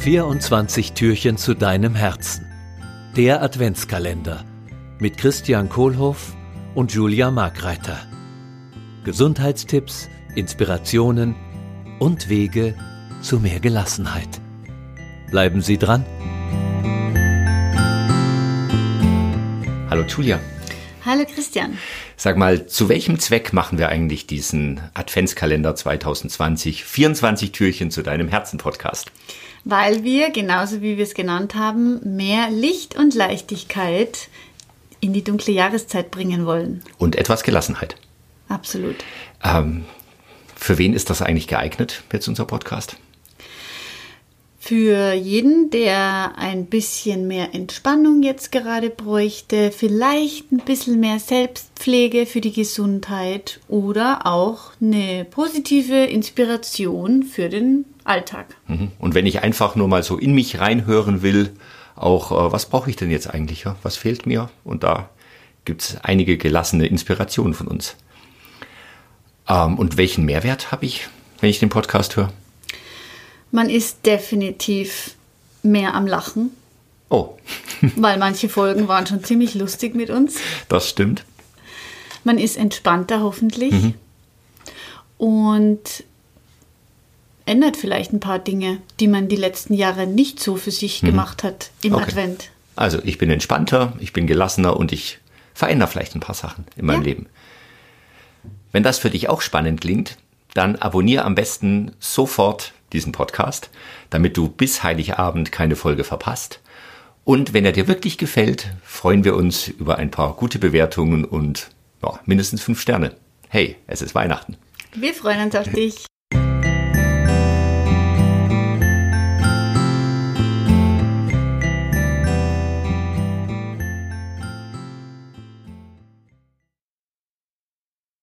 24 Türchen zu deinem Herzen. Der Adventskalender mit Christian Kohlhoff und Julia Markreiter. Gesundheitstipps, Inspirationen und Wege zu mehr Gelassenheit. Bleiben Sie dran. Hallo Julia. Hallo Christian. Sag mal, zu welchem Zweck machen wir eigentlich diesen Adventskalender 2020? 24 Türchen zu deinem Herzen-Podcast. Weil wir, genauso wie wir es genannt haben, mehr Licht und Leichtigkeit in die dunkle Jahreszeit bringen wollen. Und etwas Gelassenheit. Absolut. Ähm, für wen ist das eigentlich geeignet, jetzt unser Podcast? Für jeden, der ein bisschen mehr Entspannung jetzt gerade bräuchte, vielleicht ein bisschen mehr Selbstpflege für die Gesundheit oder auch eine positive Inspiration für den Alltag. Mhm. Und wenn ich einfach nur mal so in mich reinhören will, auch äh, was brauche ich denn jetzt eigentlich? Was fehlt mir? Und da gibt es einige gelassene Inspirationen von uns. Ähm, und welchen Mehrwert habe ich, wenn ich den Podcast höre? Man ist definitiv mehr am Lachen. Oh. weil manche Folgen waren schon ziemlich lustig mit uns. Das stimmt. Man ist entspannter hoffentlich. Mhm. Und ändert vielleicht ein paar Dinge, die man die letzten Jahre nicht so für sich mhm. gemacht hat im okay. Advent. Also ich bin entspannter, ich bin gelassener und ich verändere vielleicht ein paar Sachen in meinem ja. Leben. Wenn das für dich auch spannend klingt, dann abonniere am besten sofort diesen Podcast, damit du bis Heiligabend keine Folge verpasst. Und wenn er dir wirklich gefällt, freuen wir uns über ein paar gute Bewertungen und ja, mindestens fünf Sterne. Hey, es ist Weihnachten. Wir freuen uns auf dich.